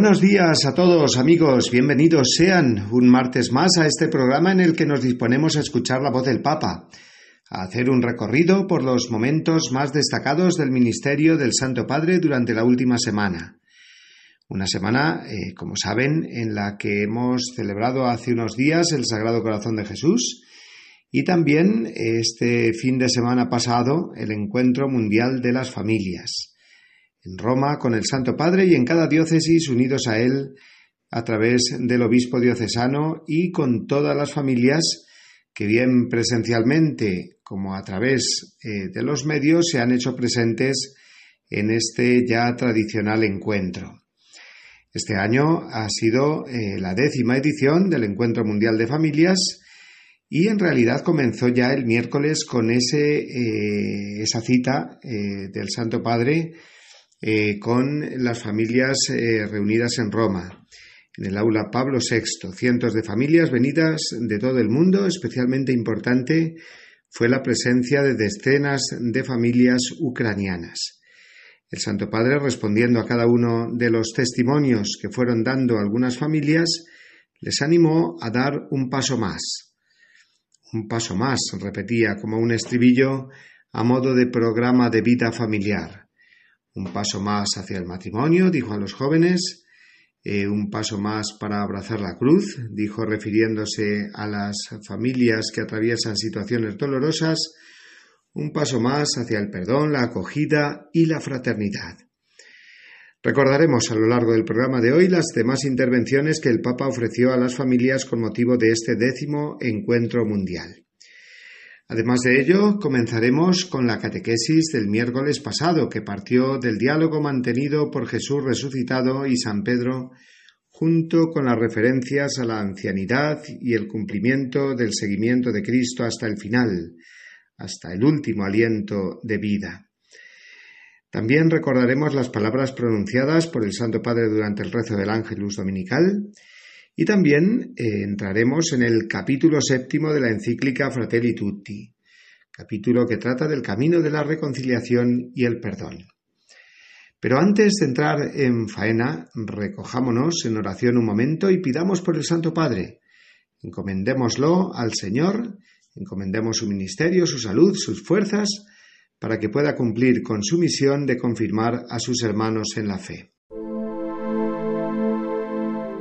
Buenos días a todos amigos, bienvenidos sean un martes más a este programa en el que nos disponemos a escuchar la voz del Papa, a hacer un recorrido por los momentos más destacados del ministerio del Santo Padre durante la última semana. Una semana, eh, como saben, en la que hemos celebrado hace unos días el Sagrado Corazón de Jesús y también este fin de semana pasado el Encuentro Mundial de las Familias Roma con el Santo Padre y en cada diócesis unidos a él a través del obispo diocesano y con todas las familias que bien presencialmente como a través eh, de los medios se han hecho presentes en este ya tradicional encuentro. Este año ha sido eh, la décima edición del Encuentro Mundial de Familias y en realidad comenzó ya el miércoles con ese, eh, esa cita del Santo Padre eh, con las familias eh, reunidas en Roma, en el aula Pablo VI. Cientos de familias venidas de todo el mundo, especialmente importante fue la presencia de decenas de familias ucranianas. El Santo Padre, respondiendo a cada uno de los testimonios que fueron dando algunas familias, les animó a dar un paso más. Un paso más, repetía como un estribillo a modo de programa de vida familiar. Un paso más hacia el matrimonio, dijo a los jóvenes. Eh, un paso más para abrazar la cruz, dijo refiriéndose a las familias que atraviesan situaciones dolorosas. Un paso más hacia el perdón, la acogida y la fraternidad. Recordaremos a lo largo del programa de hoy las demás intervenciones que el Papa ofreció a las familias con motivo de este décimo encuentro mundial. Además de ello, comenzaremos con la catequesis del miércoles pasado, que partió del diálogo mantenido por Jesús resucitado y San Pedro, junto con las referencias a la ancianidad y el cumplimiento del seguimiento de Cristo hasta el final, hasta el último aliento de vida. También recordaremos las palabras pronunciadas por el Santo Padre durante el rezo del Ángelus Dominical y también eh, entraremos en el capítulo séptimo de la encíclica Fratelli Tutti, capítulo que trata del camino de la reconciliación y el perdón. Pero antes de entrar en faena, recojámonos en oración un momento y pidamos por el Santo Padre. Encomendémoslo al Señor, encomendemos su ministerio, su salud, sus fuerzas, para que pueda cumplir con su misión de confirmar a sus hermanos en la fe.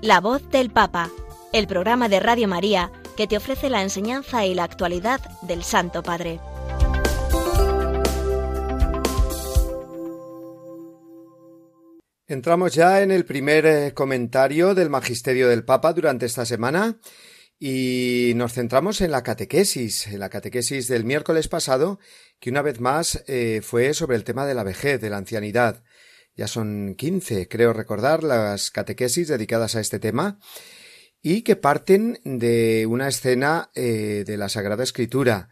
La voz del Papa, el programa de Radio María que te ofrece la enseñanza y la actualidad del Santo Padre. Entramos ya en el primer eh, comentario del Magisterio del Papa durante esta semana y nos centramos en la catequesis, en la catequesis del miércoles pasado, que una vez más eh, fue sobre el tema de la vejez, de la ancianidad. Ya son quince, creo recordar, las catequesis dedicadas a este tema y que parten de una escena eh, de la Sagrada Escritura.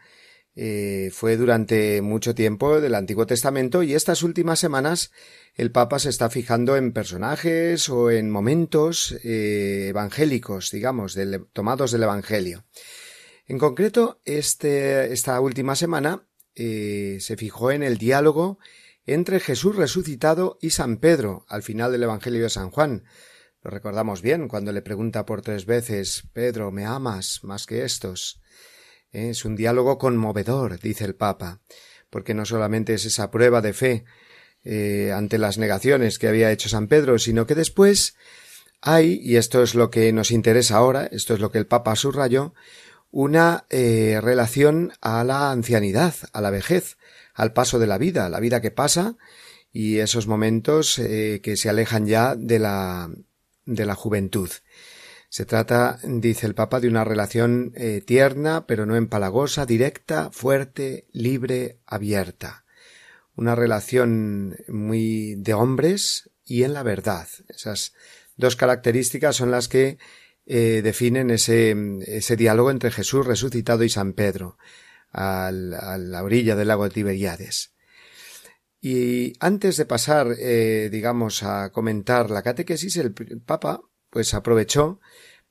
Eh, fue durante mucho tiempo del Antiguo Testamento y estas últimas semanas el Papa se está fijando en personajes o en momentos eh, evangélicos, digamos, tomados del Evangelio. En concreto, este, esta última semana se fijó en el diálogo entre Jesús resucitado y San Pedro al final del Evangelio de San Juan. Lo recordamos bien cuando le pregunta por tres veces Pedro, ¿me amas más que estos? Es un diálogo conmovedor, dice el Papa, porque no solamente es esa prueba de fe eh, ante las negaciones que había hecho San Pedro, sino que después hay, y esto es lo que nos interesa ahora, esto es lo que el Papa subrayó, una eh, relación a la ancianidad, a la vejez, al paso de la vida, la vida que pasa y esos momentos eh, que se alejan ya de la, de la juventud. Se trata, dice el Papa, de una relación eh, tierna, pero no empalagosa, directa, fuerte, libre, abierta. Una relación muy de hombres y en la verdad. Esas dos características son las que eh, definen ese, ese diálogo entre Jesús resucitado y San Pedro a la orilla del lago de Tiberiades. Y antes de pasar, eh, digamos, a comentar la catequesis, el Papa, pues aprovechó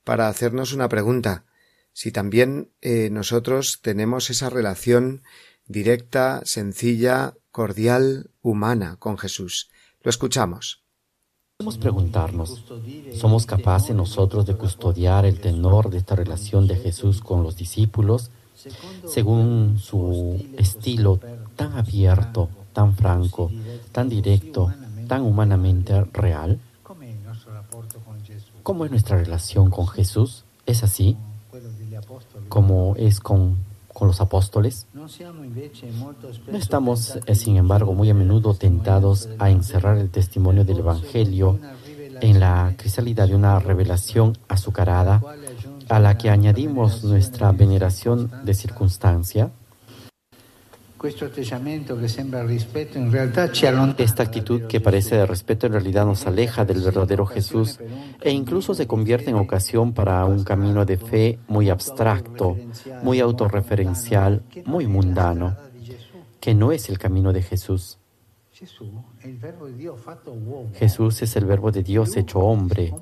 para hacernos una pregunta. Si también eh, nosotros tenemos esa relación directa, sencilla, cordial, humana con Jesús. Lo escuchamos. Podemos preguntarnos, ¿somos capaces nosotros de custodiar el tenor de esta relación de Jesús con los discípulos según su estilo tan abierto, tan franco, tan directo, tan humanamente real? ¿Cómo es nuestra relación con Jesús? ¿Es así? ¿Como es con, con los apóstoles? No estamos, eh, sin embargo, muy a menudo tentados a encerrar el testimonio del Evangelio en la crisalidad de una revelación azucarada a la que añadimos nuestra veneración de circunstancia, esta actitud que parece de respeto en realidad nos aleja del verdadero Jesús e incluso se convierte en ocasión para un camino de fe muy abstracto, muy autorreferencial, muy mundano, que no es el camino de Jesús. Jesús es el verbo de Dios hecho hombre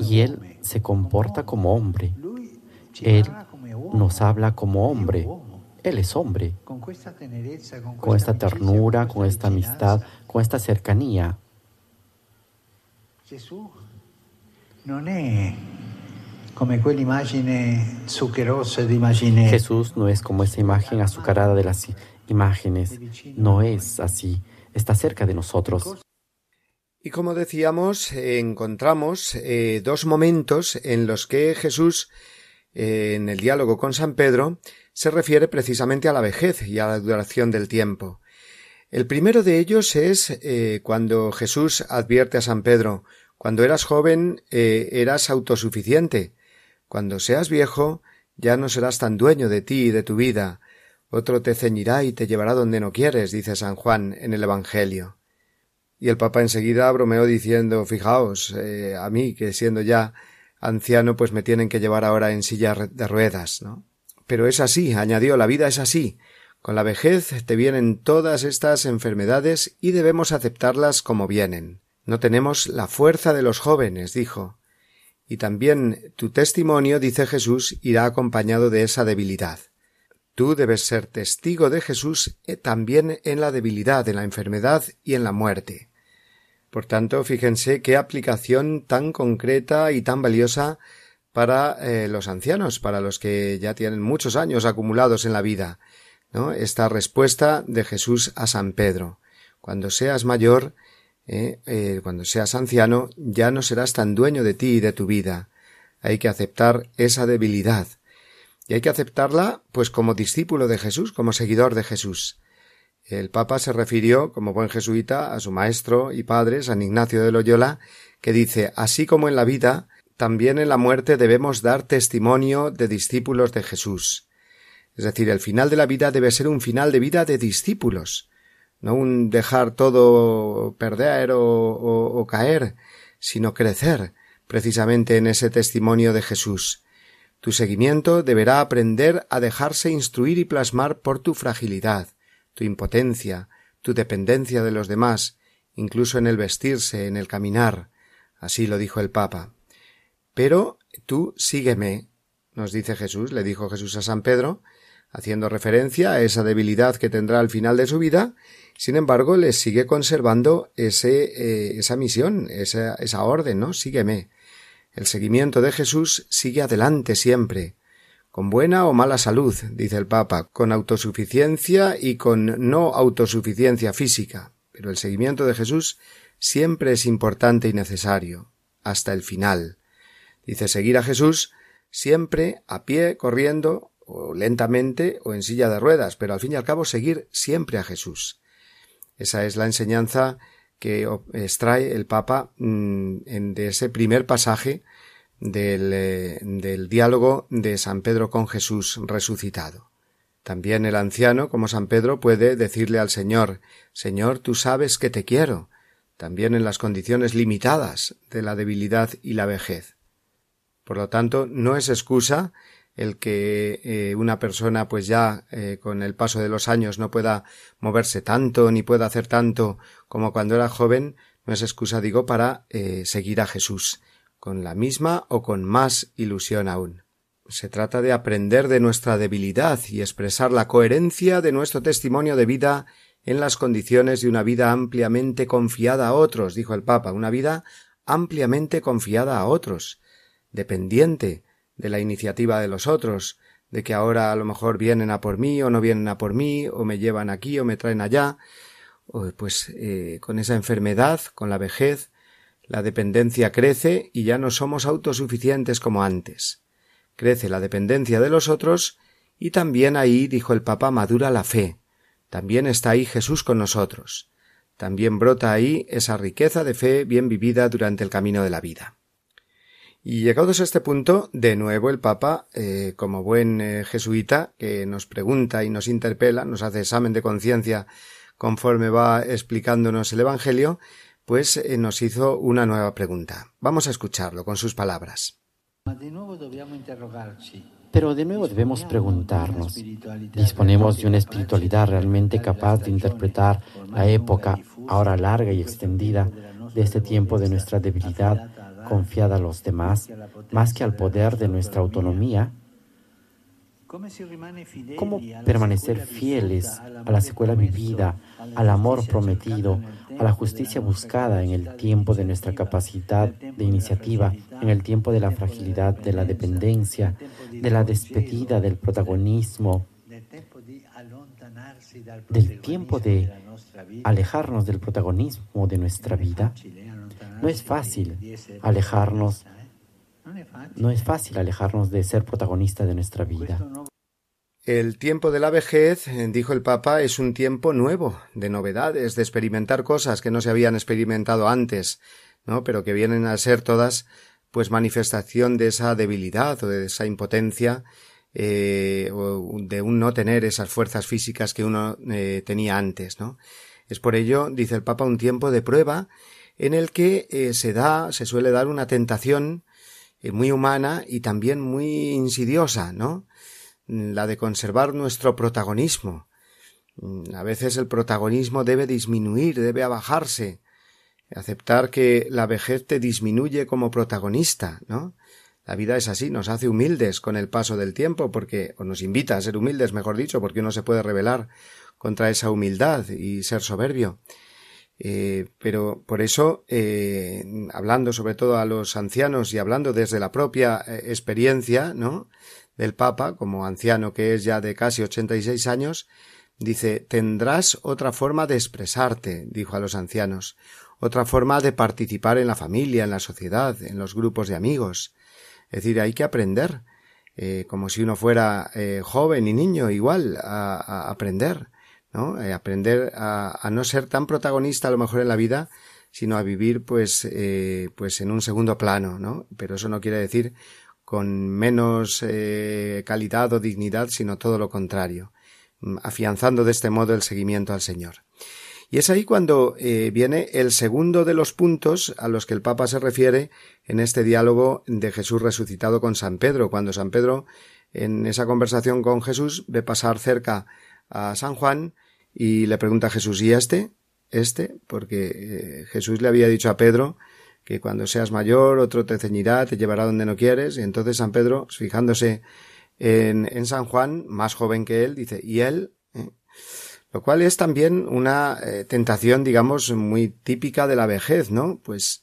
y Él se comporta como hombre. Él nos habla como hombre. Él es hombre. Con esta ternura, con esta amistad, con esta cercanía. Jesús no es como esa imagen azucarada de las imágenes. No es así. Está cerca de nosotros. Y como decíamos, encontramos eh, dos momentos en los que Jesús en el diálogo con San Pedro, se refiere precisamente a la vejez y a la duración del tiempo. El primero de ellos es eh, cuando Jesús advierte a San Pedro cuando eras joven eh, eras autosuficiente. Cuando seas viejo ya no serás tan dueño de ti y de tu vida. Otro te ceñirá y te llevará donde no quieres, dice San Juan en el Evangelio. Y el Papa enseguida bromeó diciendo Fijaos, eh, a mí, que siendo ya anciano, pues me tienen que llevar ahora en silla de ruedas, ¿no? Pero es así, añadió, la vida es así. Con la vejez te vienen todas estas enfermedades y debemos aceptarlas como vienen. No tenemos la fuerza de los jóvenes, dijo. Y también tu testimonio, dice Jesús, irá acompañado de esa debilidad. Tú debes ser testigo de Jesús eh, también en la debilidad, en la enfermedad y en la muerte. Por tanto, fíjense qué aplicación tan concreta y tan valiosa para eh, los ancianos, para los que ya tienen muchos años acumulados en la vida, ¿no? Esta respuesta de Jesús a San Pedro. Cuando seas mayor, eh, cuando seas anciano, ya no serás tan dueño de ti y de tu vida. Hay que aceptar esa debilidad. Y hay que aceptarla, pues, como discípulo de Jesús, como seguidor de Jesús. El Papa se refirió, como buen jesuita, a su maestro y padre, San Ignacio de Loyola, que dice Así como en la vida, también en la muerte debemos dar testimonio de discípulos de Jesús. Es decir, el final de la vida debe ser un final de vida de discípulos, no un dejar todo perder o, caer, sino crecer precisamente en ese testimonio de Jesús. Tu seguimiento deberá aprender a dejarse instruir y plasmar por tu fragilidad, tu impotencia, tu dependencia de los demás, incluso en el vestirse, en el caminar. Así lo dijo el Papa. Pero tú sígueme, nos dice Jesús, le dijo Jesús a San Pedro, haciendo referencia a esa debilidad que tendrá al final de su vida, sin embargo, le sigue conservando ese, eh, esa misión, esa, esa orden, ¿no? Sígueme. El seguimiento de Jesús sigue adelante siempre, con buena o mala salud, dice el Papa, con autosuficiencia y con no autosuficiencia física, pero el seguimiento de Jesús siempre es importante y necesario, hasta el final. Dice seguir a Jesús siempre a pie, corriendo, o lentamente, o en silla de ruedas, pero al fin y al cabo seguir siempre a Jesús. Esa es la enseñanza que extrae el Papa mm, de ese primer pasaje del, eh, del diálogo de San Pedro con Jesús resucitado. También el anciano, como San Pedro, puede decirle al Señor Señor, tú sabes que te quiero, también en las condiciones limitadas de la debilidad y la vejez. Por lo tanto, no es excusa el que eh, una persona pues ya eh, con el paso de los años no pueda moverse tanto ni pueda hacer tanto como cuando era joven, no es excusa digo para eh, seguir a Jesús con la misma o con más ilusión aún. Se trata de aprender de nuestra debilidad y expresar la coherencia de nuestro testimonio de vida en las condiciones de una vida ampliamente confiada a otros, dijo el Papa, una vida ampliamente confiada a otros, dependiente, de la iniciativa de los otros, de que ahora a lo mejor vienen a por mí o no vienen a por mí, o me llevan aquí o me traen allá, pues eh, con esa enfermedad, con la vejez, la dependencia crece y ya no somos autosuficientes como antes. Crece la dependencia de los otros y también ahí, dijo el Papa, madura la fe. También está ahí Jesús con nosotros. También brota ahí esa riqueza de fe bien vivida durante el camino de la vida. Y llegados a este punto, de nuevo el Papa, eh, como buen eh, jesuita, que nos pregunta y nos interpela, nos hace examen de conciencia conforme va explicándonos el Evangelio, pues eh, nos hizo una nueva pregunta. Vamos a escucharlo con sus palabras. Pero de nuevo debemos preguntarnos, ¿disponemos de una espiritualidad realmente capaz de interpretar la época, ahora larga y extendida, de este tiempo de nuestra debilidad confiada a los demás más que al poder de nuestra autonomía? ¿Cómo permanecer fieles a la secuela vivida, al amor prometido, a la justicia buscada en el tiempo de nuestra capacidad de iniciativa, en el tiempo de la fragilidad, de la dependencia, de la despedida del protagonismo, del tiempo de alejarnos del protagonismo de nuestra vida? No es fácil alejarnos, no es fácil alejarnos de ser protagonista de nuestra vida. El tiempo de la vejez, dijo el Papa, es un tiempo nuevo, de novedades, de experimentar cosas que no se habían experimentado antes, ¿no? pero que vienen a ser todas pues manifestación de esa debilidad o de esa impotencia eh, o de un no tener esas fuerzas físicas que uno eh, tenía antes, ¿no? Es por ello, dice el Papa, un tiempo de prueba en el que eh, se da, se suele dar una tentación eh, muy humana y también muy insidiosa, ¿no? La de conservar nuestro protagonismo. Mm, a veces el protagonismo debe disminuir, debe abajarse, aceptar que la vejez te disminuye como protagonista, ¿no? La vida es así, nos hace humildes con el paso del tiempo, porque, o nos invita a ser humildes, mejor dicho, porque uno se puede rebelar contra esa humildad y ser soberbio. Eh, pero por eso, eh, hablando sobre todo a los ancianos y hablando desde la propia eh, experiencia, ¿no? del Papa, como anciano que es ya de casi ochenta y seis años, dice tendrás otra forma de expresarte, dijo a los ancianos, otra forma de participar en la familia, en la sociedad, en los grupos de amigos. Es decir, hay que aprender, como si uno fuera joven y niño, igual, a aprender Eh, aprender a, no ser tan protagonista a lo mejor en la vida, sino a vivir pues, eh, pues en un segundo plano, ¿no? Pero eso no quiere decir con menos eh, calidad o dignidad, sino todo lo contrario, mm, afianzando de este modo el seguimiento al Señor. Y es ahí cuando viene el segundo de los puntos a los que el Papa se refiere en este diálogo de Jesús resucitado con San Pedro, cuando San Pedro en esa conversación con Jesús ve pasar cerca a San Juan y le pregunta a Jesús ¿y este? Este, porque eh, Jesús le había dicho a Pedro que cuando seas mayor otro te ceñirá, te llevará donde no quieres, y entonces San Pedro, fijándose en, en San Juan, más joven que él, dice, ¿y él? ¿Eh? Lo cual es también una eh, tentación, digamos, muy típica de la vejez, ¿no? Pues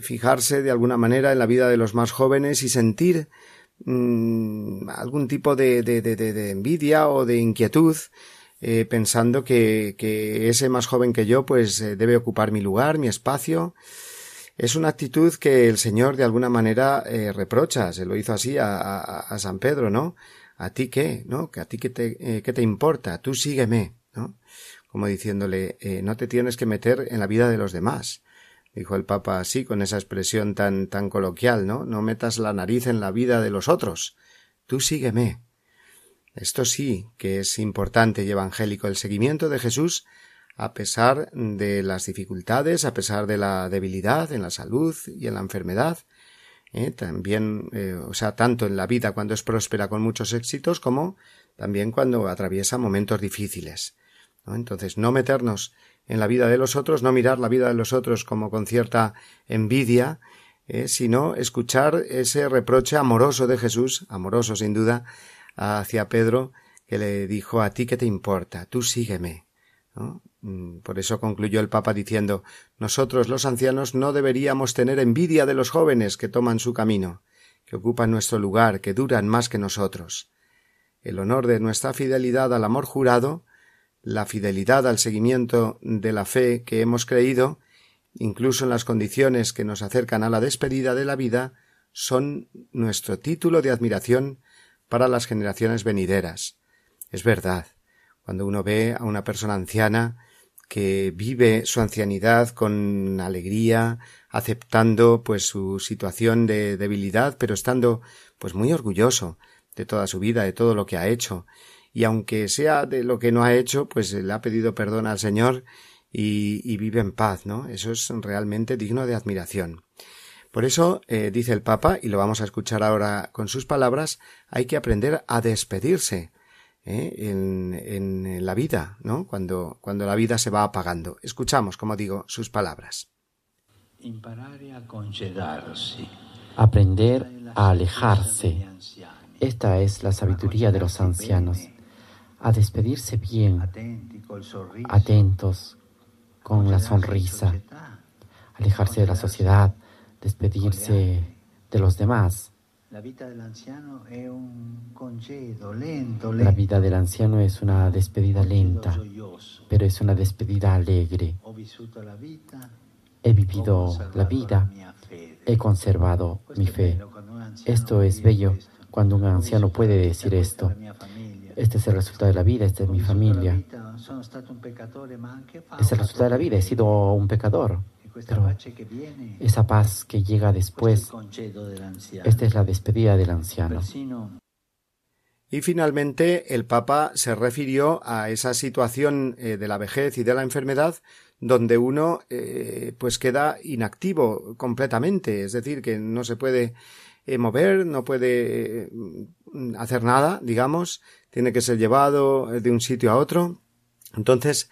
fijarse de alguna manera en la vida de los más jóvenes y sentir mm, algún tipo de, de, de, envidia o de inquietud eh, pensando que, que, ese más joven que yo pues eh, debe ocupar mi lugar, mi espacio, es una actitud que el Señor de alguna manera eh, reprocha, se lo hizo así a, a, a, San Pedro, ¿no? ¿A ti qué? ¿No? ¿Que a ti qué te, eh, qué te importa? Tú sígueme, ¿no? Como diciéndole, eh, no te tienes que meter en la vida de los demás. Dijo el Papa así, con esa expresión tan, tan coloquial, ¿no? No metas la nariz en la vida de los otros. Tú sígueme. Esto sí que es importante y evangélico, el seguimiento de Jesús a pesar de las dificultades, a pesar de la debilidad en la salud y en la enfermedad, ¿eh? también, eh, o sea, tanto en la vida cuando es próspera con muchos éxitos como también cuando atraviesa momentos difíciles. Entonces, no meternos en la vida de los otros, no mirar la vida de los otros como con cierta envidia, eh, sino escuchar ese reproche amoroso de Jesús, amoroso sin duda, hacia Pedro, que le dijo a ti que te importa, tú sígueme. Mm, por eso concluyó el Papa diciendo Nosotros los ancianos no deberíamos tener envidia de los jóvenes que toman su camino, que ocupan nuestro lugar, que duran más que nosotros. El honor de nuestra fidelidad al amor jurado, la fidelidad al seguimiento de la fe que hemos creído, incluso en las condiciones que nos acercan a la despedida de la vida, son nuestro título de admiración para las generaciones venideras. Es verdad, cuando uno ve a una persona anciana que vive su ancianidad con alegría, aceptando pues su situación de debilidad, pero estando pues muy orgulloso de toda su vida, de todo lo que ha hecho, y aunque sea de lo que no ha hecho, pues le ha pedido perdón al Señor y, y vive en paz, ¿no? Eso es realmente digno de admiración. Por eso, eh, dice el Papa, y lo vamos a escuchar ahora con sus palabras, hay que aprender a despedirse, ¿eh? en, en, la vida, ¿no? Cuando, cuando la vida se va apagando. Escuchamos, como digo, sus palabras. Aprender a alejarse. Esta es la sabiduría de los ancianos. A despedirse bien, atentos, con la sonrisa. Alejarse de la sociedad, despedirse de los demás. La vida del anciano es una despedida lenta, pero es una despedida alegre. He vivido la vida, he conservado mi fe. Esto es bello cuando un anciano puede decir esto. Este es el resultado de la vida, esta es mi familia. Es el resultado de la vida, he sido un pecador, pero esa paz que llega después, esta es la despedida del anciano. Y finalmente el Papa se refirió a esa situación eh, de la vejez y de la enfermedad donde uno eh, pues queda inactivo completamente, es decir, que no se puede eh, mover, no puede hacer nada, digamos, tiene que ser llevado de un sitio a otro. Entonces,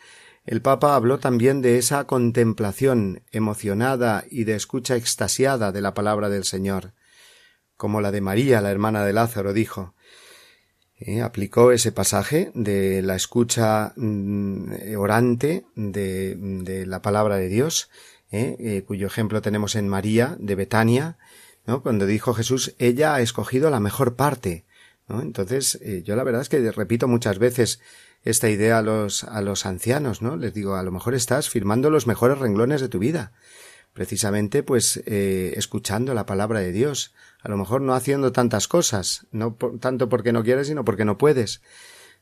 el Papa habló también de esa contemplación emocionada y de escucha extasiada de la palabra del Señor, como la de María, la hermana de Lázaro, dijo. Eh, aplicó ese pasaje de la escucha mm, orante de, la palabra de Dios, eh, eh, cuyo ejemplo tenemos en María de Betania, cuando dijo Jesús, ella ha escogido la mejor parte. Entonces, yo la verdad es que repito muchas veces esta idea a los, a los ancianos, ¿no? Les digo, a lo mejor estás firmando los mejores renglones de tu vida, precisamente pues eh, escuchando la palabra de Dios, a lo mejor no haciendo tantas cosas, no tanto porque no quieres, sino porque no puedes,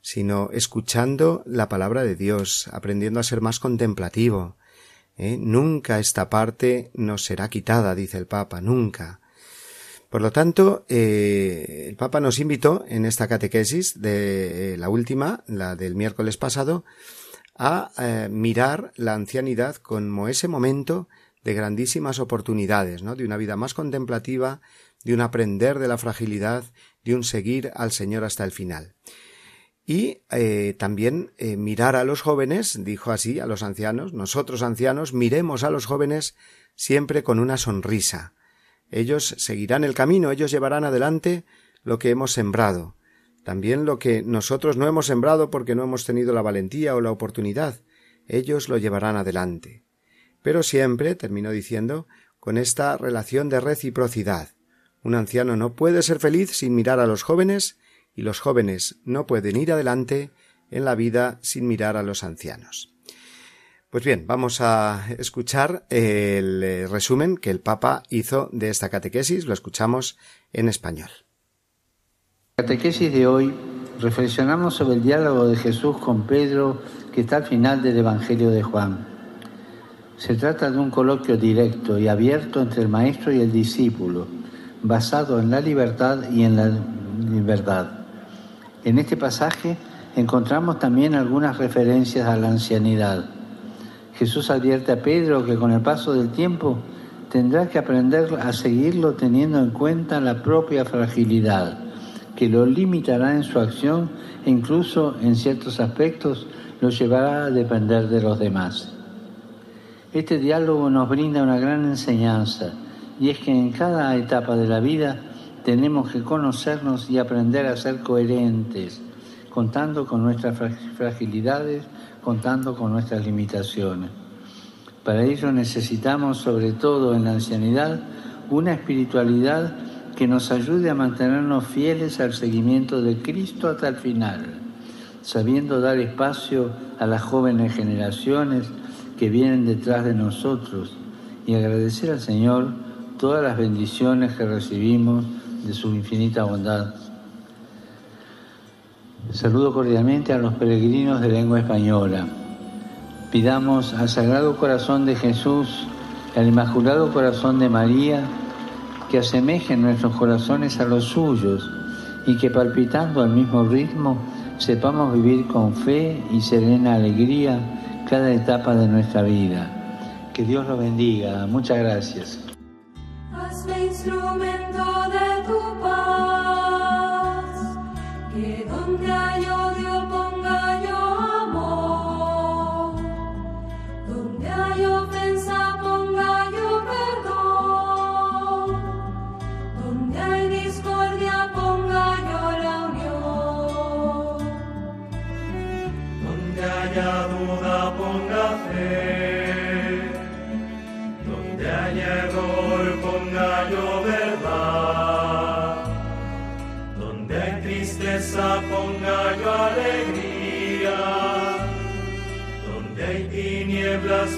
sino escuchando la palabra de Dios, aprendiendo a ser más contemplativo. ¿eh? Nunca esta parte nos será quitada, dice el Papa, nunca. Por lo tanto, eh, el Papa nos invitó en esta catequesis de eh, la última, la del miércoles pasado, a eh, mirar la ancianidad como ese momento de grandísimas oportunidades, ¿no? de una vida más contemplativa, de un aprender de la fragilidad, de un seguir al Señor hasta el final. Y también mirar a los jóvenes, dijo así a los ancianos, nosotros ancianos miremos a los jóvenes siempre con una sonrisa. Ellos seguirán el camino, ellos llevarán adelante lo que hemos sembrado, también lo que nosotros no hemos sembrado porque no hemos tenido la valentía o la oportunidad, ellos lo llevarán adelante. Pero siempre, terminó diciendo, con esta relación de reciprocidad. Un anciano no puede ser feliz sin mirar a los jóvenes y los jóvenes no pueden ir adelante en la vida sin mirar a los ancianos. Pues bien, vamos a escuchar el eh, resumen que el Papa hizo de esta catequesis. Lo escuchamos en español. Catequesis de hoy reflexionamos sobre el diálogo de Jesús con Pedro que está al final del Evangelio de Juan. Se trata de un coloquio directo y abierto entre el maestro y el discípulo, basado en la libertad y en la verdad. En este pasaje encontramos también algunas referencias a la ancianidad. Jesús advierte a Pedro que con el paso del tiempo tendrá que aprender a seguirlo teniendo en cuenta la propia fragilidad que lo limitará en su acción e incluso en ciertos aspectos lo llevará a depender de los demás. Este diálogo nos brinda una gran enseñanza y es que en cada etapa de la vida tenemos que conocernos y aprender a ser coherentes, contando con nuestras fragilidades, contando con nuestras limitaciones. Para ello necesitamos, sobre todo en la ancianidad, una espiritualidad que nos ayude a mantenernos fieles al seguimiento de Cristo hasta el final, sabiendo dar espacio a las jóvenes generaciones que vienen detrás de nosotros y agradecer al Señor todas las bendiciones que recibimos de su infinita bondad. Saludo cordialmente a los peregrinos de lengua española. Pidamos al Sagrado Corazón de Jesús, al Inmaculado Corazón de María, que asemejen nuestros corazones a los suyos y que palpitando al mismo ritmo sepamos vivir con fe y serena alegría cada etapa de nuestra vida. Que Dios lo bendiga. Muchas gracias.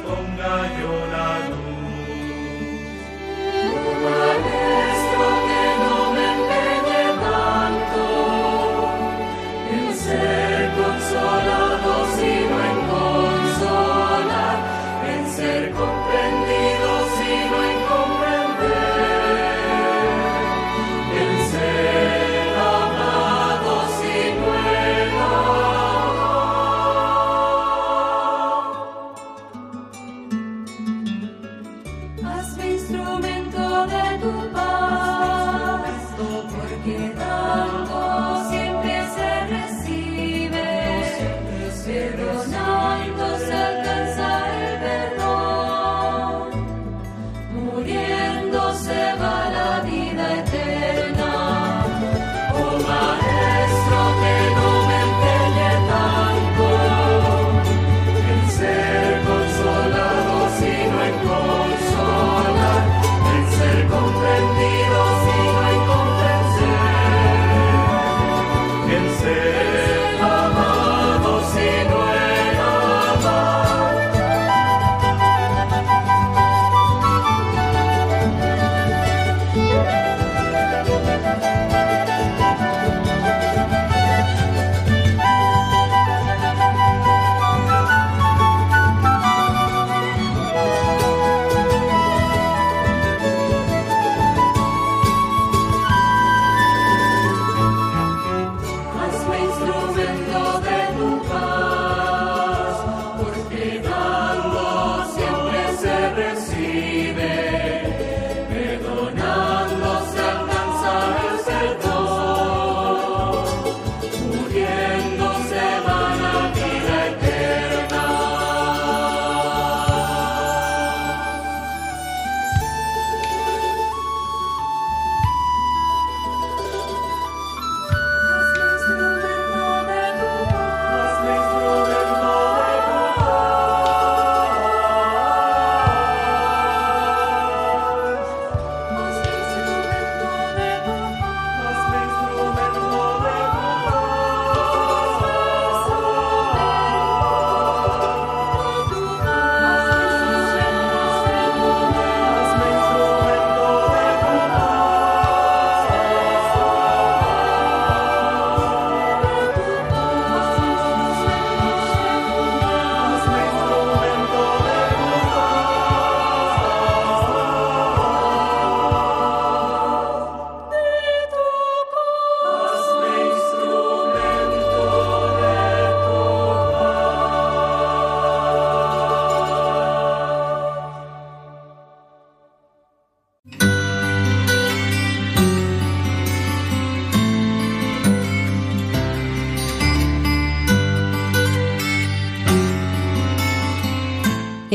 Ponga yo la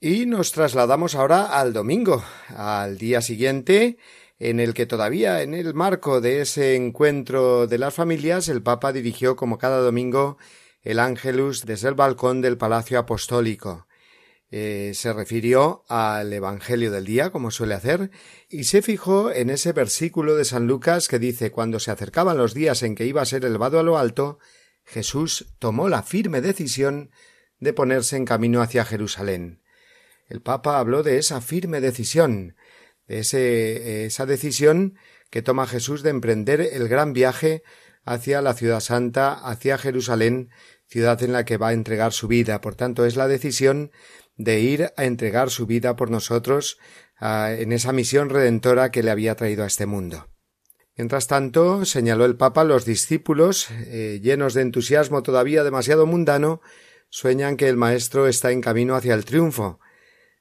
Y nos trasladamos ahora al domingo, al día siguiente, en el que todavía en el marco de ese encuentro de las familias el Papa dirigió como cada domingo el Ángelus desde el balcón del Palacio Apostólico. Eh, se refirió al Evangelio del día, como suele hacer, y se fijó en ese versículo de San Lucas que dice cuando se acercaban los días en que iba a ser elevado a lo alto, Jesús tomó la firme decisión de ponerse en camino hacia Jerusalén. El Papa habló de esa firme decisión, de esa decisión que toma Jesús de emprender el gran viaje hacia la ciudad santa, hacia Jerusalén, ciudad en la que va a entregar su vida. Por tanto, es la decisión de ir a entregar su vida por nosotros en esa misión redentora que le había traído a este mundo. Mientras tanto, señaló el Papa, los discípulos, eh, llenos de entusiasmo todavía demasiado mundano, sueñan que el Maestro está en camino hacia el triunfo,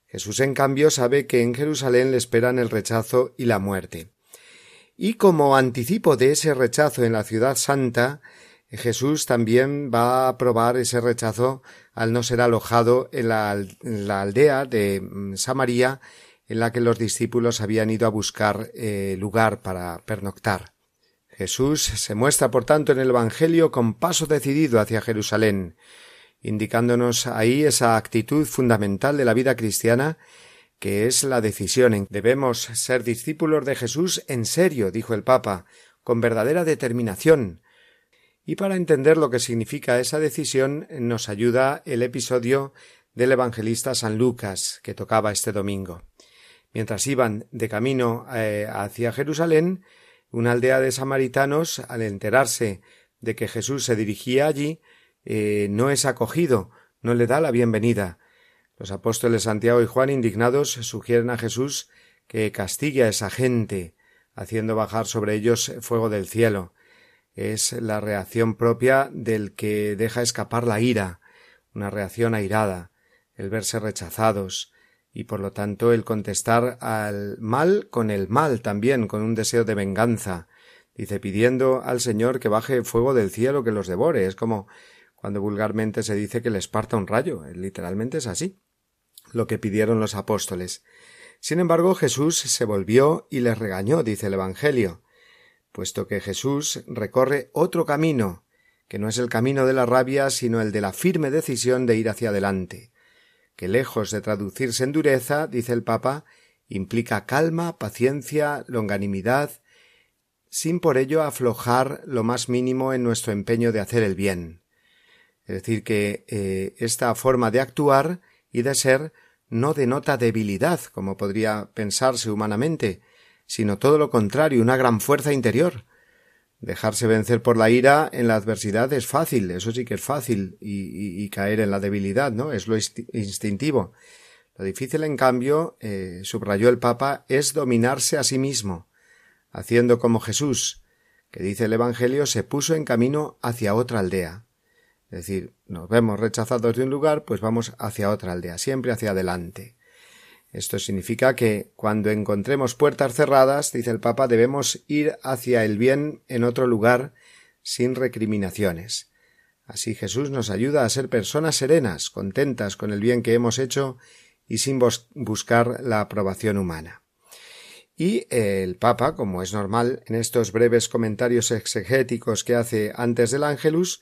Jesús, en cambio, sabe que en Jerusalén le esperan el rechazo y la muerte. Y como anticipo de ese rechazo en la ciudad santa, Jesús también va a probar ese rechazo al no ser alojado en la, aldea de mm, Samaria en la que los discípulos habían ido a buscar eh, lugar para pernoctar. Jesús se muestra, por tanto, en el Evangelio con paso decidido hacia Jerusalén, indicándonos ahí esa actitud fundamental de la vida cristiana que es la decisión. Debemos ser discípulos de Jesús en serio, dijo el Papa, con verdadera determinación. Y para entender lo que significa esa decisión nos ayuda el episodio del evangelista San Lucas que tocaba este domingo. Mientras iban de camino eh, hacia Jerusalén, una aldea de samaritanos, al enterarse de que Jesús se dirigía allí, eh, no es acogido, no le da la bienvenida. Los apóstoles Santiago y Juan, indignados, sugieren a Jesús que castigue a esa gente, haciendo bajar sobre ellos fuego del cielo. Es la reacción propia del que deja escapar la ira, una reacción airada, el verse rechazados, y por lo tanto el contestar al mal con el mal también, con un deseo de venganza, dice pidiendo al Señor que baje fuego del cielo que los devore. Es como cuando vulgarmente se dice que les parta un rayo. Literalmente es así. Lo que pidieron los apóstoles. Sin embargo, Jesús se volvió y les regañó, dice el Evangelio, puesto que Jesús recorre otro camino, que no es el camino de la rabia, sino el de la firme decisión de ir hacia adelante, que lejos de traducirse en dureza, dice el Papa, implica calma, paciencia, longanimidad, sin por ello aflojar lo más mínimo en nuestro empeño de hacer el bien. Es decir, que eh, esta forma de actuar y de ser no denota debilidad, como podría pensarse humanamente, sino todo lo contrario, una gran fuerza interior. Dejarse vencer por la ira en la adversidad es fácil, eso sí que es fácil, y, caer en la debilidad, ¿no? Es lo instintivo. Lo difícil, en cambio, eh, subrayó el Papa, es dominarse a sí mismo, haciendo como Jesús, que dice el Evangelio, se puso en camino hacia otra aldea. Es decir, nos vemos rechazados de un lugar, pues vamos hacia otra aldea, siempre hacia adelante. Esto significa que cuando encontremos puertas cerradas, dice el Papa, debemos ir hacia el bien en otro lugar sin recriminaciones. Así Jesús nos ayuda a ser personas serenas, contentas con el bien que hemos hecho y sin buscar la aprobación humana. Y el Papa, como es normal en estos breves comentarios exegéticos que hace antes del Ángelus,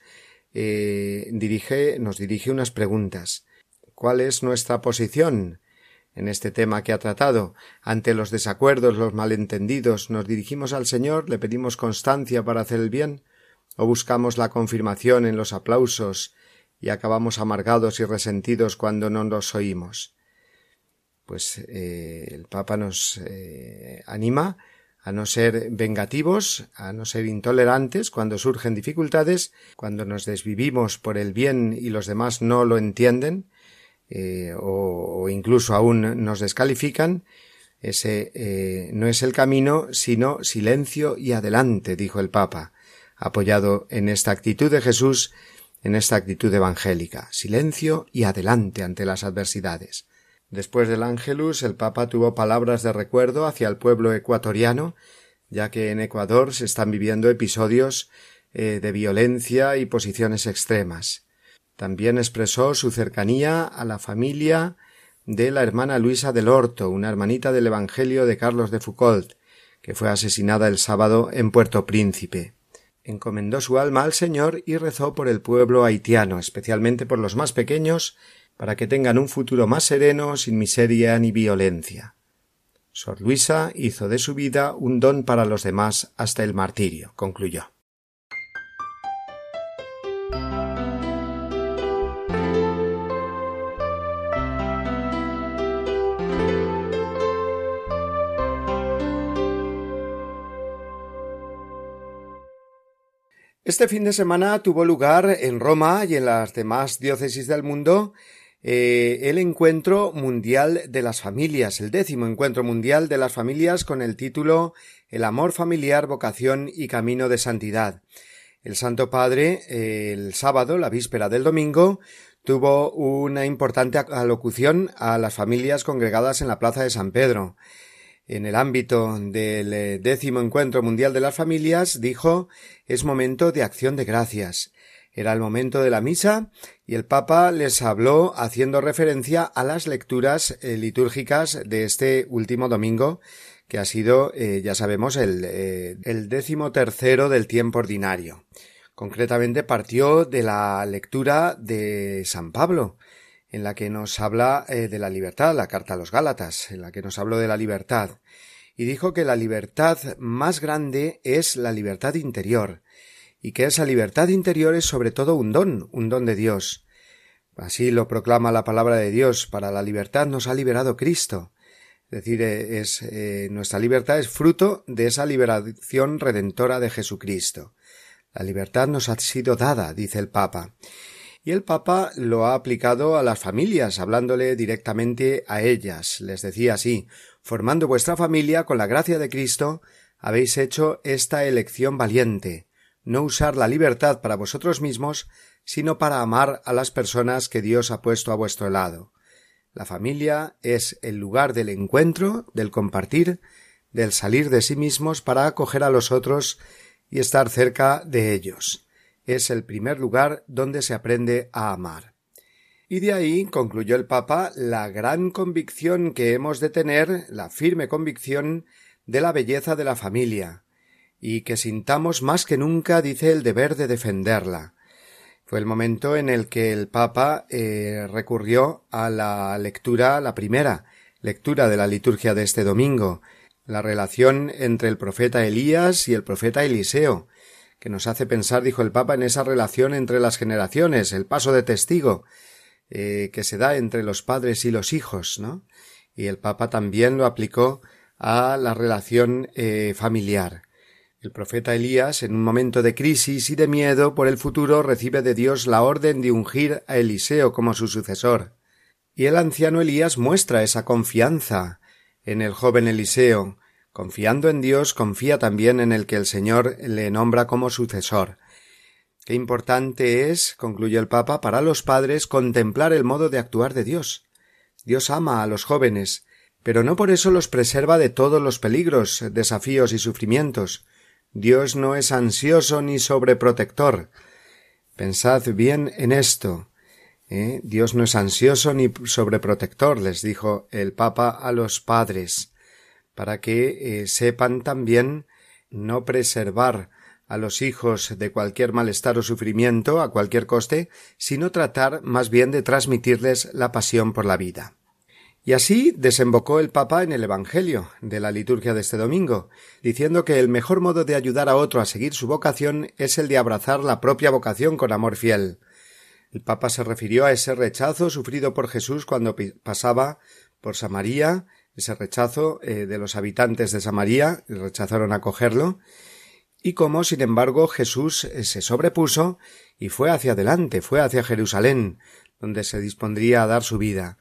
eh, dirige, nos dirige unas preguntas. cuál es nuestra posición en este tema que ha tratado. Ante los desacuerdos, los malentendidos, nos dirigimos al Señor, le pedimos constancia para hacer el bien, o buscamos la confirmación en los aplausos y acabamos amargados y resentidos cuando no nos oímos. Pues eh, el Papa nos eh, anima a no ser vengativos, a no ser intolerantes cuando surgen dificultades, cuando nos desvivimos por el bien y los demás no lo entienden, eh, o, incluso aún nos descalifican, ese eh, no es el camino, sino silencio y adelante, dijo el Papa, apoyado en esta actitud de Jesús, en esta actitud evangélica, silencio y adelante ante las adversidades. Después del Ángelus, el Papa tuvo palabras de recuerdo hacia el pueblo ecuatoriano, ya que en Ecuador se están viviendo episodios eh, de violencia y posiciones extremas. También expresó su cercanía a la familia de la hermana Luisa del Horto, una hermanita del Evangelio de Carlos de Foucault, que fue asesinada el sábado en Puerto Príncipe. Encomendó su alma al Señor y rezó por el pueblo haitiano, especialmente por los más pequeños para que tengan un futuro más sereno, sin miseria ni violencia. Sor Luisa hizo de su vida un don para los demás hasta el martirio, concluyó. Este fin de semana tuvo lugar en Roma y en las demás diócesis del mundo eh, el encuentro mundial de las familias, el décimo encuentro mundial de las familias con el título El amor familiar, vocación y camino de santidad. El Santo Padre, eh, el sábado, la víspera del domingo, tuvo una importante alocución a las familias congregadas en la Plaza de San Pedro. En el ámbito del eh, décimo encuentro mundial de las familias, dijo es momento de acción de gracias. Era el momento de la misa y el Papa les habló haciendo referencia a las lecturas eh, litúrgicas de este último domingo, que ha sido, eh, ya sabemos, el, eh, el décimo tercero del tiempo ordinario. Concretamente partió de la lectura de San Pablo, en la que nos habla de la libertad, la carta a los Gálatas, en la que nos habló de la libertad, y dijo que la libertad más grande es la libertad interior, y que esa libertad interior es sobre todo un don, un don de Dios. Así lo proclama la palabra de Dios. Para la libertad nos ha liberado Cristo. Es decir, eh, es, eh, nuestra libertad es fruto de esa liberación redentora de Jesucristo. La libertad nos ha sido dada, dice el Papa. Y el Papa lo ha aplicado a las familias, hablándole directamente a ellas. Les decía así Formando vuestra familia con la gracia de Cristo, habéis hecho esta elección valiente no usar la libertad para vosotros mismos, sino para amar a las personas que Dios ha puesto a vuestro lado. La familia es el lugar del encuentro, del compartir, del salir de sí mismos para acoger a los otros y estar cerca de ellos. Es el primer lugar donde se aprende a amar. Y de ahí, concluyó el Papa, la gran convicción que hemos de tener, la firme convicción de la belleza de la familia, y que sintamos más que nunca, dice, el deber de defenderla. Fue el momento en el que el Papa eh, recurrió a la lectura, la primera lectura de la liturgia de este domingo, la relación entre el profeta Elías y el profeta Eliseo, que nos hace pensar, dijo el Papa, en esa relación entre las generaciones, el paso de testigo eh, que se da entre los padres y los hijos, ¿no? Y el Papa también lo aplicó a la relación eh, familiar. El profeta Elías, en un momento de crisis y de miedo por el futuro, recibe de Dios la orden de ungir a Eliseo como su sucesor. Y el anciano Elías muestra esa confianza en el joven Eliseo. Confiando en Dios, confía también en el que el Señor le nombra como sucesor. Qué importante es, concluye el Papa, para los padres contemplar el modo de actuar de Dios. Dios ama a los jóvenes, pero no por eso los preserva de todos los peligros, desafíos y sufrimientos. Dios no es ansioso ni sobreprotector. Pensad bien en esto. ¿eh? Dios no es ansioso ni sobreprotector, les dijo el Papa a los padres, para que eh, sepan también no preservar a los hijos de cualquier malestar o sufrimiento a cualquier coste, sino tratar más bien de transmitirles la pasión por la vida. Y así desembocó el Papa en el Evangelio de la liturgia de este domingo, diciendo que el mejor modo de ayudar a otro a seguir su vocación es el de abrazar la propia vocación con amor fiel. El Papa se refirió a ese rechazo sufrido por Jesús cuando pasaba por Samaria, ese rechazo eh, de los habitantes de Samaria, rechazaron acogerlo, y cómo, sin embargo, Jesús eh, se sobrepuso y fue hacia adelante, fue hacia Jerusalén, donde se dispondría a dar su vida.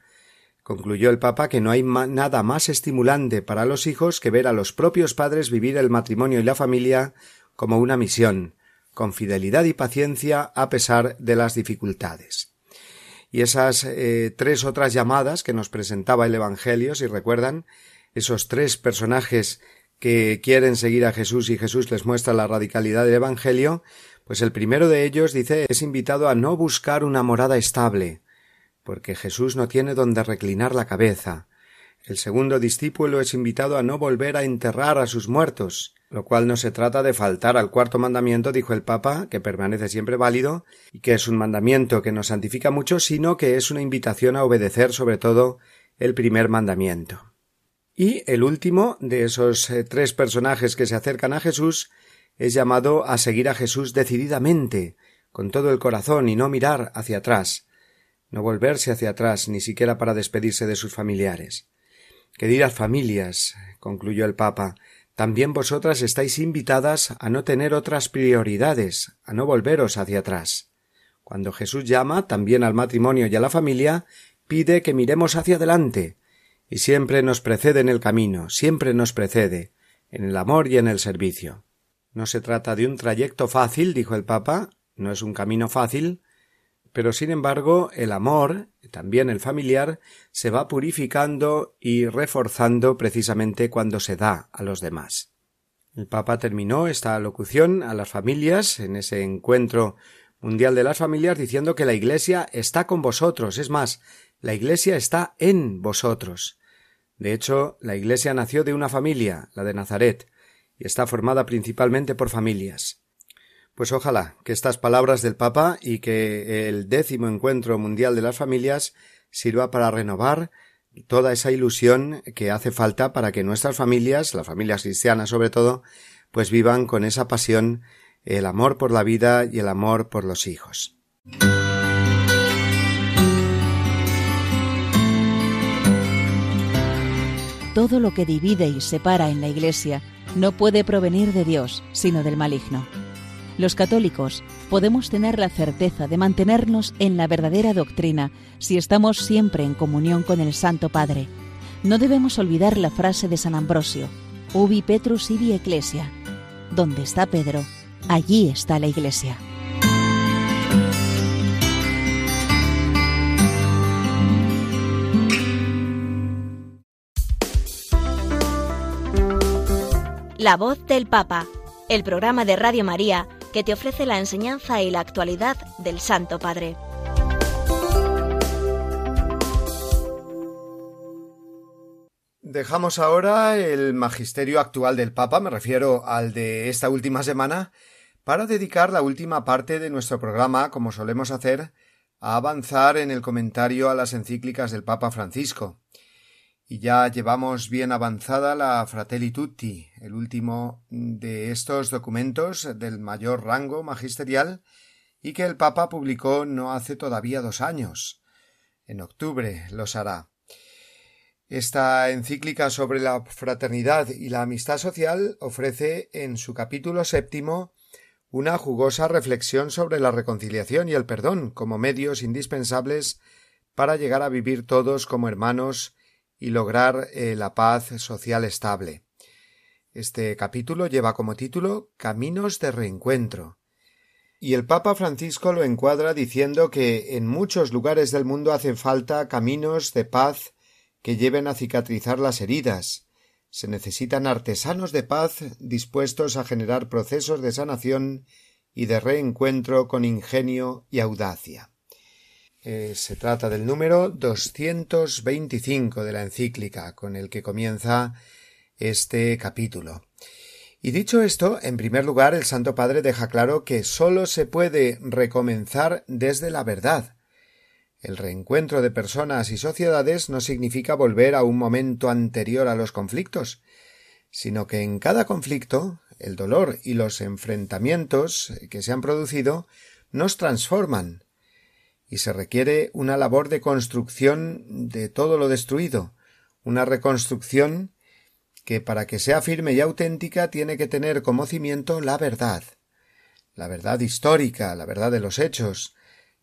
Concluyó el Papa que no hay nada más estimulante para los hijos que ver a los propios padres vivir el matrimonio y la familia como una misión, con fidelidad y paciencia a pesar de las dificultades. Y esas eh, tres otras llamadas que nos presentaba el Evangelio, si recuerdan, esos tres personajes que quieren seguir a Jesús y Jesús les muestra la radicalidad del Evangelio, pues el primero de ellos dice es invitado a no buscar una morada estable, porque Jesús no tiene donde reclinar la cabeza. El segundo discípulo es invitado a no volver a enterrar a sus muertos, lo cual no se trata de faltar al cuarto mandamiento, dijo el Papa, que permanece siempre válido, y que es un mandamiento que nos santifica mucho, sino que es una invitación a obedecer sobre todo el primer mandamiento. Y el último de esos eh, tres personajes que se acercan a Jesús es llamado a seguir a Jesús decididamente, con todo el corazón y no mirar hacia atrás, no volverse hacia atrás ni siquiera para despedirse de sus familiares. Queridas familias, concluyó el Papa, también vosotras estáis invitadas a no tener otras prioridades, a no volveros hacia atrás. Cuando Jesús llama también al matrimonio y a la familia, pide que miremos hacia adelante, y siempre nos precede en el camino, siempre nos precede, en el amor y en el servicio. No se trata de un trayecto fácil, dijo el Papa, no es un camino fácil, pero sin embargo el amor, también el familiar, se va purificando y reforzando precisamente cuando se da a los demás. El Papa terminó esta locución a las familias en ese encuentro mundial de las familias diciendo que la Iglesia está con vosotros, es más, la Iglesia está en vosotros. De hecho, la Iglesia nació de una familia, la de Nazaret, y está formada principalmente por familias. Pues ojalá que estas palabras del Papa y que el décimo encuentro mundial de las familias sirva para renovar toda esa ilusión que hace falta para que nuestras familias, las familias cristianas sobre todo, pues vivan con esa pasión el amor por la vida y el amor por los hijos. Todo lo que divide y separa en la Iglesia no puede provenir de Dios, sino del maligno. Los católicos podemos tener la certeza de mantenernos en la verdadera doctrina si estamos siempre en comunión con el Santo Padre. No debemos olvidar la frase de San Ambrosio, Ubi Petrus ibi Ecclesia. Donde está Pedro, allí está la Iglesia. La voz del Papa, el programa de Radio María que te ofrece la enseñanza y la actualidad del Santo Padre. Dejamos ahora el magisterio actual del Papa, me refiero al de esta última semana, para dedicar la última parte de nuestro programa, como solemos hacer, a avanzar en el comentario a las encíclicas del Papa Francisco y ya llevamos bien avanzada la Fratelli Tutti, el último de estos documentos del mayor rango magisterial y que el Papa publicó no hace todavía dos años. En octubre los hará. Esta encíclica sobre la fraternidad y la amistad social ofrece en su capítulo séptimo una jugosa reflexión sobre la reconciliación y el perdón como medios indispensables para llegar a vivir todos como hermanos y lograr eh, la paz social estable. Este capítulo lleva como título Caminos de reencuentro. Y el Papa Francisco lo encuadra diciendo que en muchos lugares del mundo hacen falta caminos de paz que lleven a cicatrizar las heridas. Se necesitan artesanos de paz dispuestos a generar procesos de sanación y de reencuentro con ingenio y audacia. Eh, se trata del número 225 de la encíclica con el que comienza este capítulo. Y dicho esto, en primer lugar, el Santo Padre deja claro que sólo se puede recomenzar desde la verdad. El reencuentro de personas y sociedades no significa volver a un momento anterior a los conflictos, sino que en cada conflicto el dolor y los enfrentamientos que se han producido nos transforman, y se requiere una labor de construcción de todo lo destruido, una reconstrucción que para que sea firme y auténtica tiene que tener como cimiento la verdad, la verdad histórica, la verdad de los hechos,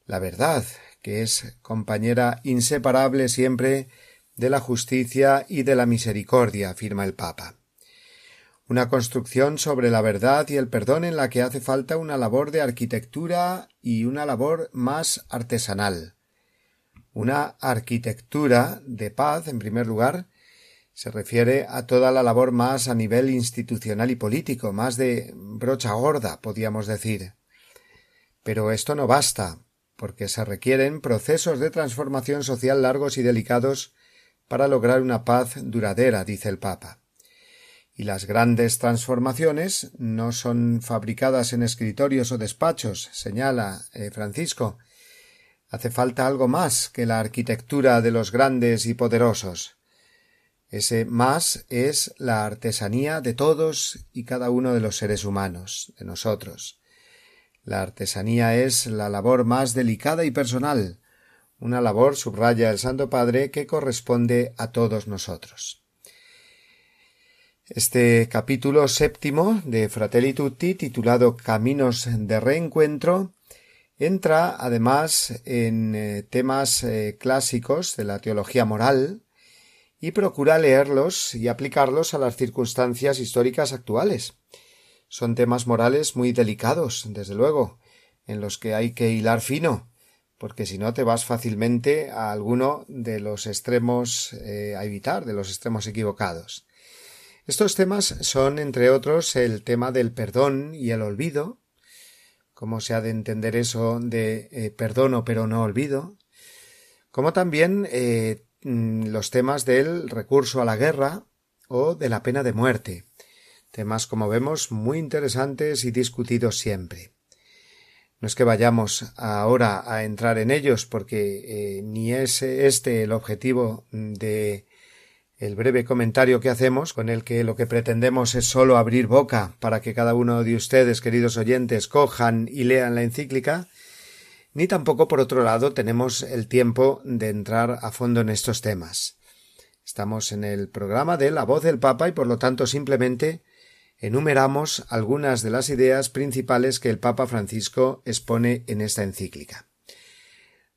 la verdad que es compañera inseparable siempre de la justicia y de la misericordia, afirma el Papa. Una construcción sobre la verdad y el perdón en la que hace falta una labor de arquitectura y una labor más artesanal. Una arquitectura de paz, en primer lugar, se refiere a toda la labor más a nivel institucional y político, más de brocha gorda, podríamos decir. Pero esto no basta, porque se requieren procesos de transformación social largos y delicados para lograr una paz duradera, dice el Papa. Y las grandes transformaciones no son fabricadas en escritorios o despachos, señala eh, Francisco. Hace falta algo más que la arquitectura de los grandes y poderosos. Ese más es la artesanía de todos y cada uno de los seres humanos, de nosotros. La artesanía es la labor más delicada y personal, una labor, subraya el Santo Padre, que corresponde a todos nosotros. Este capítulo séptimo de Fratelli Tutti, titulado Caminos de Reencuentro, entra además en eh, temas eh, clásicos de la teología moral, y procura leerlos y aplicarlos a las circunstancias históricas actuales. Son temas morales muy delicados, desde luego, en los que hay que hilar fino, porque si no te vas fácilmente a alguno de los extremos eh, a evitar, de los extremos equivocados. Estos temas son, entre otros, el tema del perdón y el olvido, cómo se ha de entender eso de eh, perdono pero no olvido, como también eh, Mm, los temas del recurso a la guerra o de la pena de muerte, temas como vemos muy interesantes y discutidos siempre. No es que vayamos ahora a entrar en ellos porque eh, ni es este el objetivo de el breve comentario que hacemos, con el que lo que pretendemos es solo abrir boca para que cada uno de ustedes, queridos oyentes, cojan y lean la encíclica, ni tampoco, por otro lado, tenemos el tiempo de entrar a fondo en estos temas. Estamos en el programa de La voz del Papa y por lo tanto simplemente enumeramos algunas de las ideas principales que el Papa Francisco expone en esta encíclica.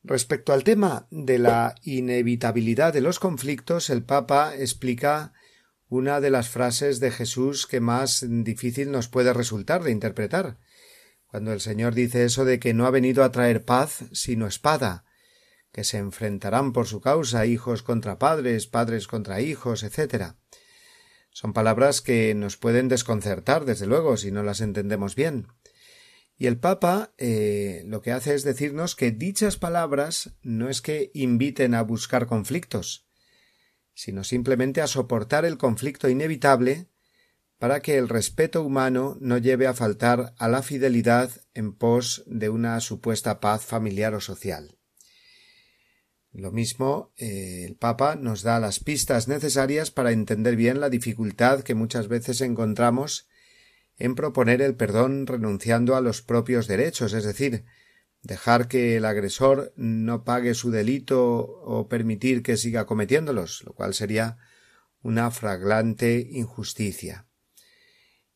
Respecto al tema de la inevitabilidad de los conflictos, el Papa explica una de las frases de Jesús que más difícil nos puede resultar de interpretar, cuando el Señor dice eso de que no ha venido a traer paz sino espada, que se enfrentarán por su causa hijos contra padres, padres contra hijos, etc. Son palabras que nos pueden desconcertar, desde luego, si no las entendemos bien. Y el Papa eh, lo que hace es decirnos que dichas palabras no es que inviten a buscar conflictos, sino simplemente a soportar el conflicto inevitable para que el respeto humano no lleve a faltar a la fidelidad en pos de una supuesta paz familiar o social. Lo mismo, eh, el Papa nos da las pistas necesarias para entender bien la dificultad que muchas veces encontramos en proponer el perdón renunciando a los propios derechos, es decir, dejar que el agresor no pague su delito o permitir que siga cometiéndolos, lo cual sería una fraglante injusticia.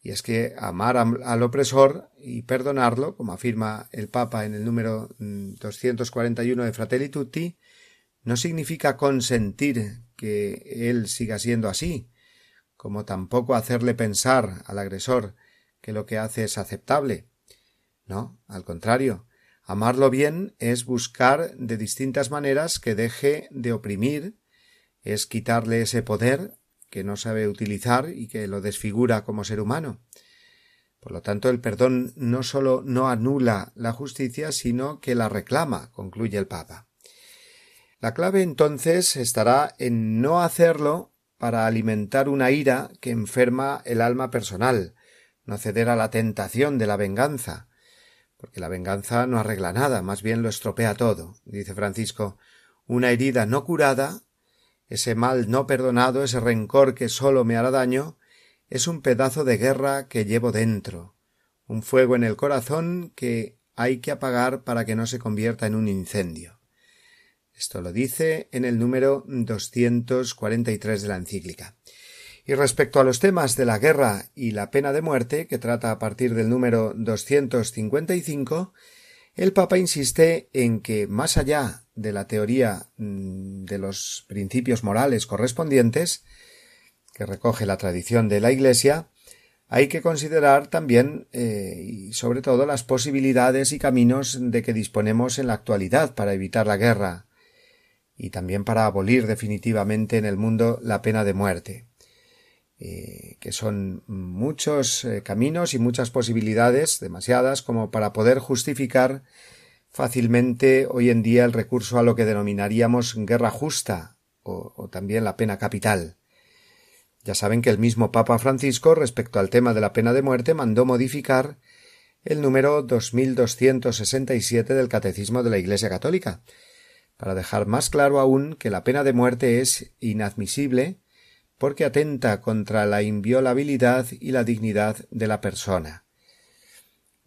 Y es que amar al opresor y perdonarlo, como afirma el Papa en el número 241 mm, de Fratelli Tutti, no significa consentir que él siga siendo así, como tampoco hacerle pensar al agresor que lo que hace es aceptable. No, al contrario, amarlo bien es buscar de distintas maneras que deje de oprimir, es quitarle ese poder que no sabe utilizar y que lo desfigura como ser humano. Por lo tanto, el perdón no sólo no anula la justicia, sino que la reclama, concluye el Papa. La clave entonces estará en no hacerlo para alimentar una ira que enferma el alma personal, no ceder a la tentación de la venganza, porque la venganza no arregla nada, más bien lo estropea todo. Dice Francisco, una herida no curada, ese mal no perdonado, ese rencor que sólo me hará daño, es un pedazo de guerra que llevo dentro, un fuego en el corazón que hay que apagar para que no se convierta en un incendio. Esto lo dice en el número 243 de la encíclica. Y respecto a los temas de la guerra y la pena de muerte, que trata a partir del número 255, el Papa insiste en que, más allá de la teoría mm, de los principios morales correspondientes, que recoge la tradición de la Iglesia, hay que considerar también eh, y sobre todo las posibilidades y caminos de que disponemos en la actualidad para evitar la guerra y también para abolir definitivamente en el mundo la pena de muerte. Eh, que son muchos eh, caminos y muchas posibilidades, demasiadas, como para poder justificar fácilmente hoy en día el recurso a lo que denominaríamos guerra justa o, o también la pena capital. Ya saben que el mismo Papa Francisco, respecto al tema de la pena de muerte, mandó modificar el número 2267 del Catecismo de la Iglesia Católica, para dejar más claro aún que la pena de muerte es inadmisible porque atenta contra la inviolabilidad y la dignidad de la persona.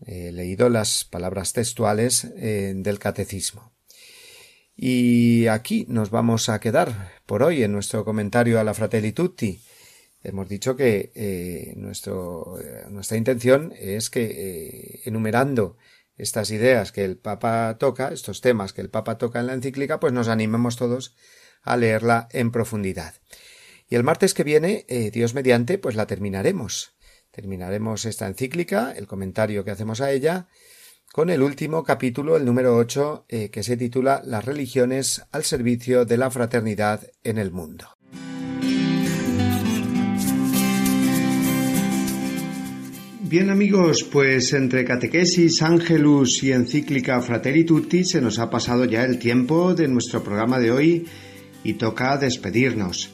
He leído las palabras textuales eh, del catecismo. Y aquí nos vamos a quedar por hoy en nuestro comentario a la Fratelli Tutti. Hemos dicho que eh, eh, nuestra intención es que, enumerando estas ideas que el Papa toca, estos temas que el Papa toca en la encíclica, pues nos animemos todos a leerla en profundidad. Y el martes que viene, eh, Dios mediante, pues la terminaremos. Terminaremos esta encíclica, el comentario que hacemos a ella, con el último capítulo, el número 8, eh, que se titula Las religiones al servicio de la fraternidad en el mundo. Bien amigos, pues entre catequesis, ángelus y encíclica Fratelli Tutti se nos ha pasado ya el tiempo de nuestro programa de hoy y toca despedirnos.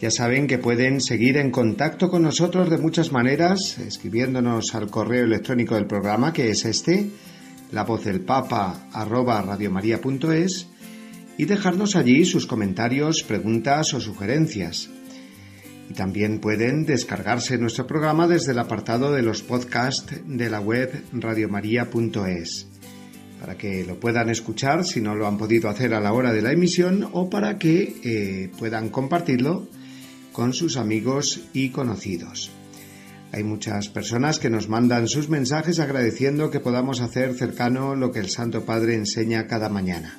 Ya saben que pueden seguir en contacto con nosotros de muchas maneras, escribiéndonos al correo electrónico del programa, que es este, la voz del papa radiomaria.es, y dejarnos allí sus comentarios, preguntas o sugerencias. Y también pueden descargarse nuestro programa desde el apartado de los podcasts de la web radiomaria.es, para que lo puedan escuchar si no lo han podido hacer a la hora de la emisión o para que eh, puedan compartirlo con sus amigos y conocidos. Hay muchas personas que nos mandan sus mensajes agradeciendo que podamos hacer cercano lo que el Santo Padre enseña cada mañana.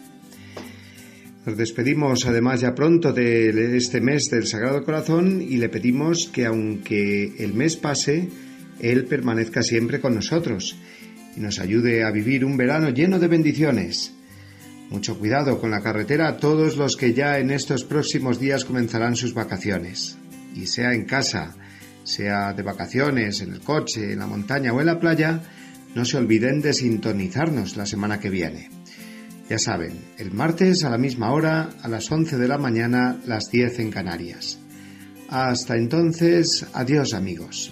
Nos despedimos además ya pronto de este mes del Sagrado Corazón y le pedimos que aunque el mes pase, Él permanezca siempre con nosotros y nos ayude a vivir un verano lleno de bendiciones. Mucho cuidado con la carretera a todos los que ya en estos próximos días comenzarán sus vacaciones. Y sea en casa, sea de vacaciones, en el coche, en la montaña o en la playa, no se olviden de sintonizarnos la semana que viene. Ya saben, el martes a la misma hora, a las 11 de la mañana, las 10 en Canarias. Hasta entonces, adiós amigos.